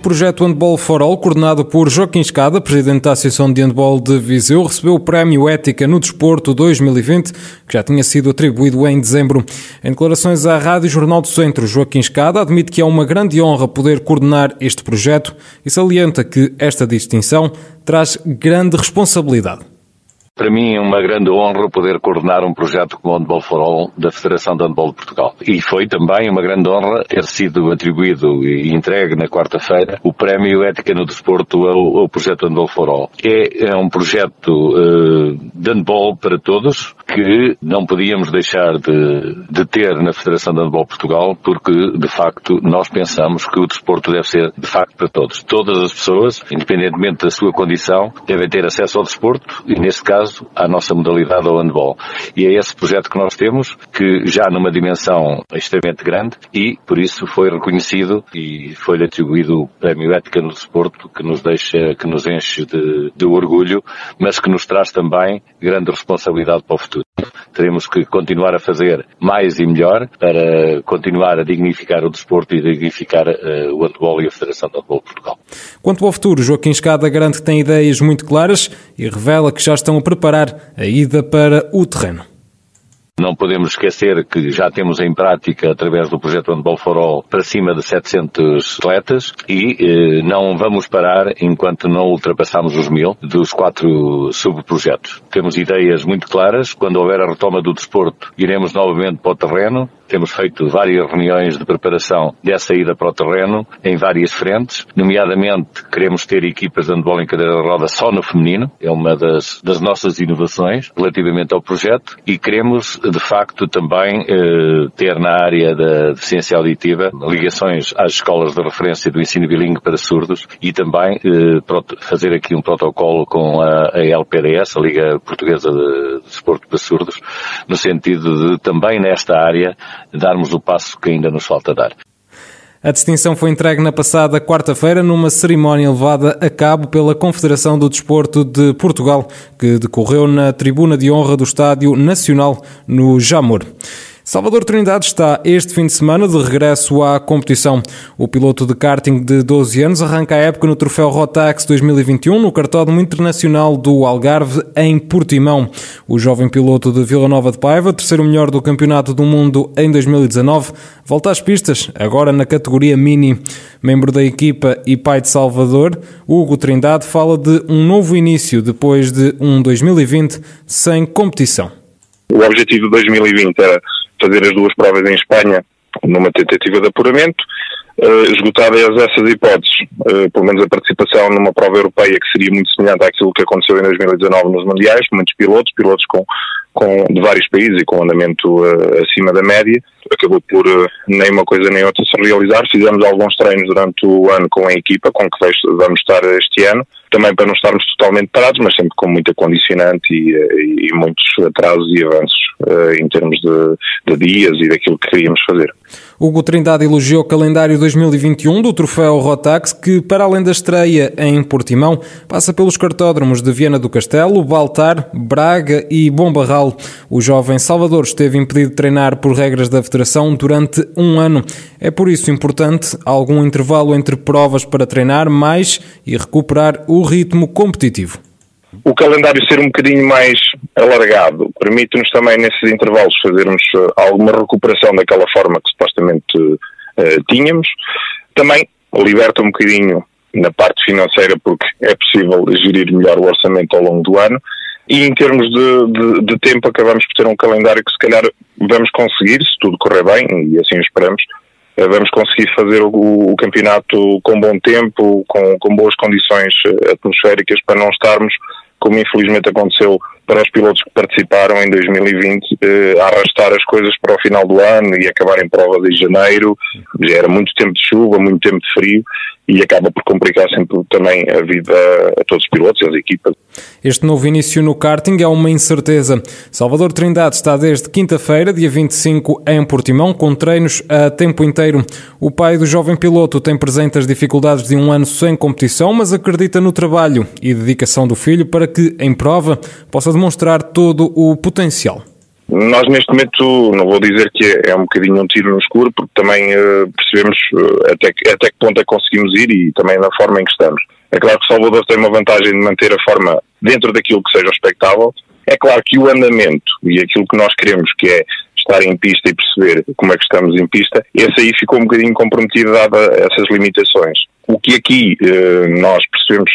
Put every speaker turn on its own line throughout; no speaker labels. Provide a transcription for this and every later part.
Projeto Handball for All, coordenado por Joaquim Escada, presidente da Associação de Handball de Viseu, recebeu o Prémio Ética no Desporto 2020, que já tinha sido atribuído em dezembro. Em declarações à Rádio Jornal do Centro, Joaquim Escada admite que é uma grande honra poder coordenar este projeto e salienta que esta distinção traz grande responsabilidade.
Para mim é uma grande honra poder coordenar um projeto como o Handball for All da Federação de Handball de Portugal. E foi também uma grande honra ter sido atribuído e entregue na quarta-feira o Prémio Ética no Desporto ao, ao projeto Handball for All. É, é um projeto uh, de handball para todos que não podíamos deixar de, de ter na Federação de Handball de Portugal porque, de facto, nós pensamos que o desporto deve ser, de facto, para todos. Todas as pessoas, independentemente da sua condição, devem ter acesso ao desporto e, neste caso, à nossa modalidade ao handball. E é esse projeto que nós temos, que já numa dimensão extremamente grande, e por isso foi reconhecido e foi-lhe atribuído o Prémio Ética no Desporto, que nos deixa, que nos enche de, de orgulho, mas que nos traz também grande responsabilidade para o futuro. Teremos que continuar a fazer mais e melhor para continuar a dignificar o desporto e dignificar uh, o handball e a Federação de Handball de Portugal.
Quanto ao futuro, Joaquim Escada garante que tem ideias muito claras e revela que já estão a preparar a ida para o terreno.
Não podemos esquecer que já temos em prática, através do projeto Handball for para cima de 700 atletas e eh, não vamos parar enquanto não ultrapassamos os mil dos quatro subprojetos. Temos ideias muito claras. Quando houver a retoma do desporto, iremos novamente para o terreno. Temos feito várias reuniões de preparação dessa ida para o terreno em várias frentes. Nomeadamente, queremos ter equipas de handball em cadeira de roda só no feminino. É uma das, das nossas inovações relativamente ao projeto. E queremos de facto também eh, ter na área da deficiência auditiva ligações às escolas de referência do ensino bilingue para surdos e também eh, fazer aqui um protocolo com a, a LPDS, a Liga Portuguesa de, de Desporto para Surdos, no sentido de também nesta área darmos o passo que ainda nos falta dar.
A distinção foi entregue na passada quarta-feira numa cerimónia levada a cabo pela Confederação do Desporto de Portugal, que decorreu na tribuna de honra do Estádio Nacional, no Jamor. Salvador Trindade está este fim de semana de regresso à competição. O piloto de karting de 12 anos arranca a época no Troféu Rotax 2021 no Cartódromo Internacional do Algarve, em Portimão. O jovem piloto de Vila Nova de Paiva, terceiro melhor do Campeonato do Mundo em 2019, volta às pistas, agora na categoria Mini. Membro da equipa e pai de Salvador, Hugo Trindade fala de um novo início depois de um 2020 sem competição.
O objetivo de 2020 era fazer as duas provas em Espanha numa tentativa de apuramento. Uh, esgotadas essas hipóteses, uh, pelo menos a participação numa prova europeia que seria muito semelhante àquilo que aconteceu em 2019 nos Mundiais, muitos pilotos, pilotos com, com, de vários países e com andamento uh, acima da média, acabou por nem uma coisa nem outra se realizar. Fizemos alguns treinos durante o ano com a equipa com que vamos estar este ano, também para não estarmos totalmente parados, mas sempre com muita condicionante e, e, e muitos atrasos e avanços uh, em termos de, de, dias e daquilo que queríamos fazer.
Hugo Trindade elogiou o calendário 2021 do Troféu Rotax, que, para além da estreia em Portimão, passa pelos cartódromos de Viana do Castelo, Baltar, Braga e Bombarral. O jovem Salvador esteve impedido de treinar por regras da Federação durante um ano. É por isso importante algum intervalo entre provas para treinar mais e recuperar o ritmo competitivo.
O calendário ser um bocadinho mais alargado permite-nos também nesses intervalos fazermos eh, alguma recuperação daquela forma que supostamente uh, tínhamos. Também liberta um bocadinho na parte financeira porque é possível gerir melhor o orçamento ao longo do ano e em termos de, de, de, tempo acabamos por ter um calendário que se calhar vamos conseguir, se tudo correr bem, e assim o esperamos, vamos conseguir fazer o, o, campeonato com bom tempo, com, com boas condições eh, atmosféricas para não estarmos, como infelizmente aconteceu para os pilotos que participaram em 2020, eh, a arrastar as coisas para o final do ano e acabar em provas em janeiro. Já era muito tempo de chuva, muito tempo de frio e acaba por complicar sempre também a vida a todos os pilotos e as equipas.
Este novo início no karting é uma incerteza. Salvador Trindade está desde quinta-feira, dia 25, em Portimão, com treinos a tempo inteiro. O pai do jovem piloto tem presente as dificuldades de um ano sem competição, mas acredita no trabalho e dedicação do filho para que, em prova, possa demonstrar todo o potencial.
Nós neste momento, não vou dizer que é, é um bocadinho um tiro no escuro, porque também uh, percebemos uh, até, que, até que ponto é que conseguimos ir e também na forma em que estamos. É claro que Salvador tem uma vantagem de manter a forma dentro daquilo que seja expectável. É claro que o andamento e aquilo que nós queremos, que é estar em pista e perceber como é que estamos em pista, esse aí ficou um bocadinho comprometido dada essas limitações. O que aqui eh, nós percebemos,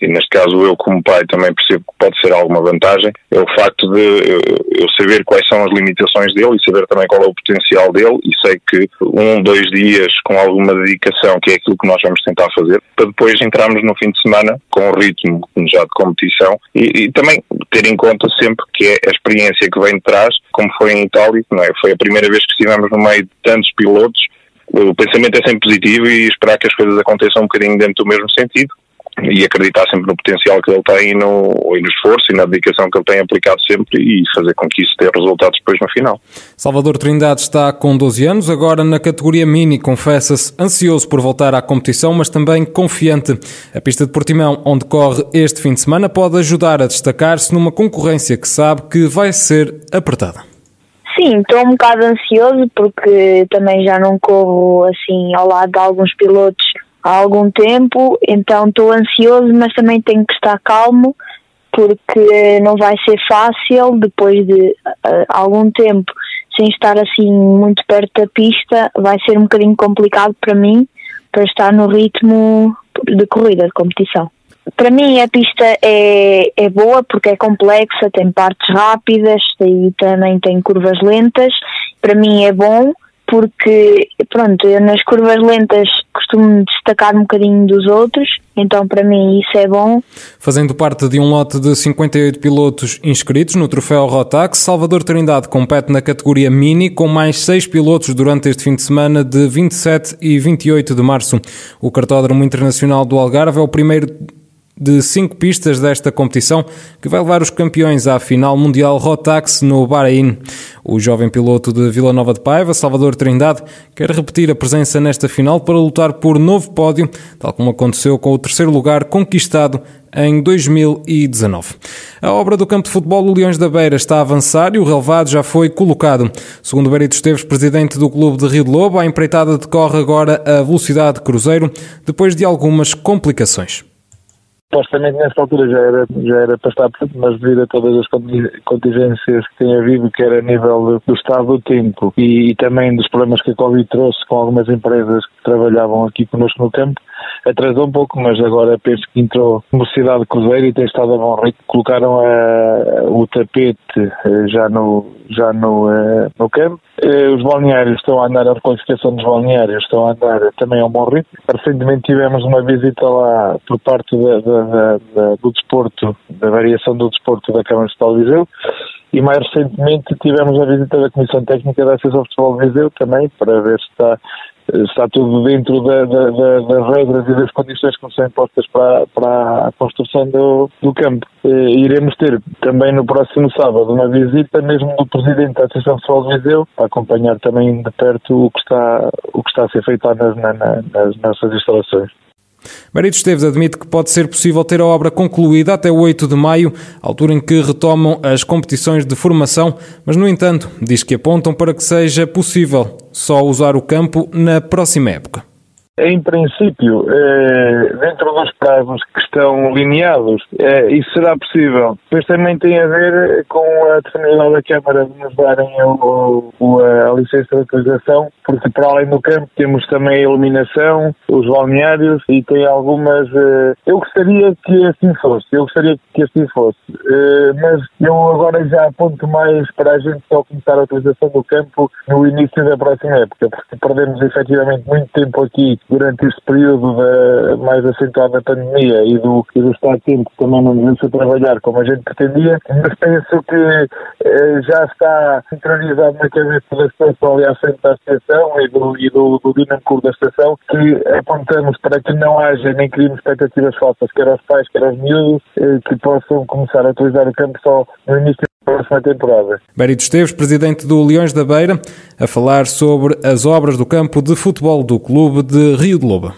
e neste caso eu como pai também percebo que pode ser alguma vantagem, é o facto de eh, eu saber quais são as limitações dele e saber também qual é o potencial dele e sei que um, dois dias com alguma dedicação, que é aquilo que nós vamos tentar fazer, para depois entrarmos no fim de semana com o ritmo já de competição e, e também ter em conta sempre que é a experiência que vem de trás, como foi em Itália, não é? foi a primeira vez que estivemos no meio de tantos pilotos o pensamento é sempre positivo e esperar que as coisas aconteçam um bocadinho dentro do mesmo sentido e acreditar sempre no potencial que ele tem e no, e no esforço e na dedicação que ele tem aplicado sempre e fazer com que isso dê resultados depois no final.
Salvador Trindade está com 12 anos, agora na categoria Mini, confessa-se ansioso por voltar à competição, mas também confiante. A pista de Portimão, onde corre este fim de semana, pode ajudar a destacar-se numa concorrência que sabe que vai ser apertada.
Sim, estou um bocado ansioso porque também já não corro assim ao lado de alguns pilotos há algum tempo, então estou ansioso, mas também tenho que estar calmo porque não vai ser fácil depois de uh, algum tempo sem estar assim muito perto da pista, vai ser um bocadinho complicado para mim para estar no ritmo de corrida, de competição. Para mim a pista é, é boa porque é complexa, tem partes rápidas e também tem curvas lentas. Para mim é bom porque, pronto, eu nas curvas lentas costumo destacar um bocadinho dos outros, então para mim isso é bom.
Fazendo parte de um lote de 58 pilotos inscritos no troféu Rotax, Salvador Trindade compete na categoria Mini com mais seis pilotos durante este fim de semana de 27 e 28 de março. O Cartódromo Internacional do Algarve é o primeiro de cinco pistas desta competição que vai levar os campeões à final mundial Rotax no Bahrein. O jovem piloto de Vila Nova de Paiva, Salvador Trindade, quer repetir a presença nesta final para lutar por novo pódio, tal como aconteceu com o terceiro lugar conquistado em 2019. A obra do campo de futebol do Leões da Beira está a avançar e o relevado já foi colocado. Segundo Berito Esteves, presidente do clube de Rio de Lobo, a empreitada decorre agora a velocidade de cruzeiro, depois de algumas complicações
supostamente nessa altura já era, já era para estar mas devido a todas as contingências que tem havido, quer a nível do estado do tempo e, e, também dos problemas que a Covid trouxe com algumas empresas trabalhavam aqui connosco no campo, atrasou um pouco, mas agora penso que entrou velocidade de cruzeiro e tem estado a bom ritmo. Colocaram a, o tapete eh, já no, já no, uh, no campo. Uh, os balneários estão a andar, a requalificação dos balneários estão a andar também a um bom ritmo. Recentemente tivemos uma visita lá por parte da, da, da, do desporto, da variação do desporto da Câmara de Viseu e mais recentemente tivemos a visita da Comissão Técnica da Associação de Futebol de Viseu também para ver se está está tudo dentro da, da, da, das regras e das condições que são impostas para, para a construção do, do campo. E iremos ter também no próximo sábado uma visita mesmo do Presidente da Associação Futebol de Viseu para acompanhar também de perto o que está, o que está a ser feito lá nas, nas nossas instalações.
Marito Esteves admite que pode ser possível ter a obra concluída até 8 de maio, altura em que retomam as competições de formação, mas, no entanto, diz que apontam para que seja possível só usar o campo na próxima época.
Em princípio, eh, dentro dos prazos que estão lineados, eh, isso será possível. Depois também tem a ver com a determinação da Câmara de nos darem a licença de utilização, porque para além do campo temos também a iluminação, os balneários e tem algumas. Eh, eu gostaria que assim fosse, eu gostaria que assim fosse, mas eu agora já aponto mais para a gente só começar a utilização do campo no início da próxima época, porque perdemos efetivamente muito tempo aqui durante este período mais acentuado da pandemia e do, e do estado de tempo que também não devemos trabalhar como a gente pretendia, mas penso que eh, já está centralizado na cabeça da estação e à frente da estação e do, e do, do da estação que apontamos para que não haja nem criemos expectativas falsas, quer aos pais, quer aos miúdos, eh, que possam começar a utilizar o campo só no início próxima temporada.
Esteves, presidente do Leões da Beira, a falar sobre as obras do campo de futebol do clube de Rio de Loba.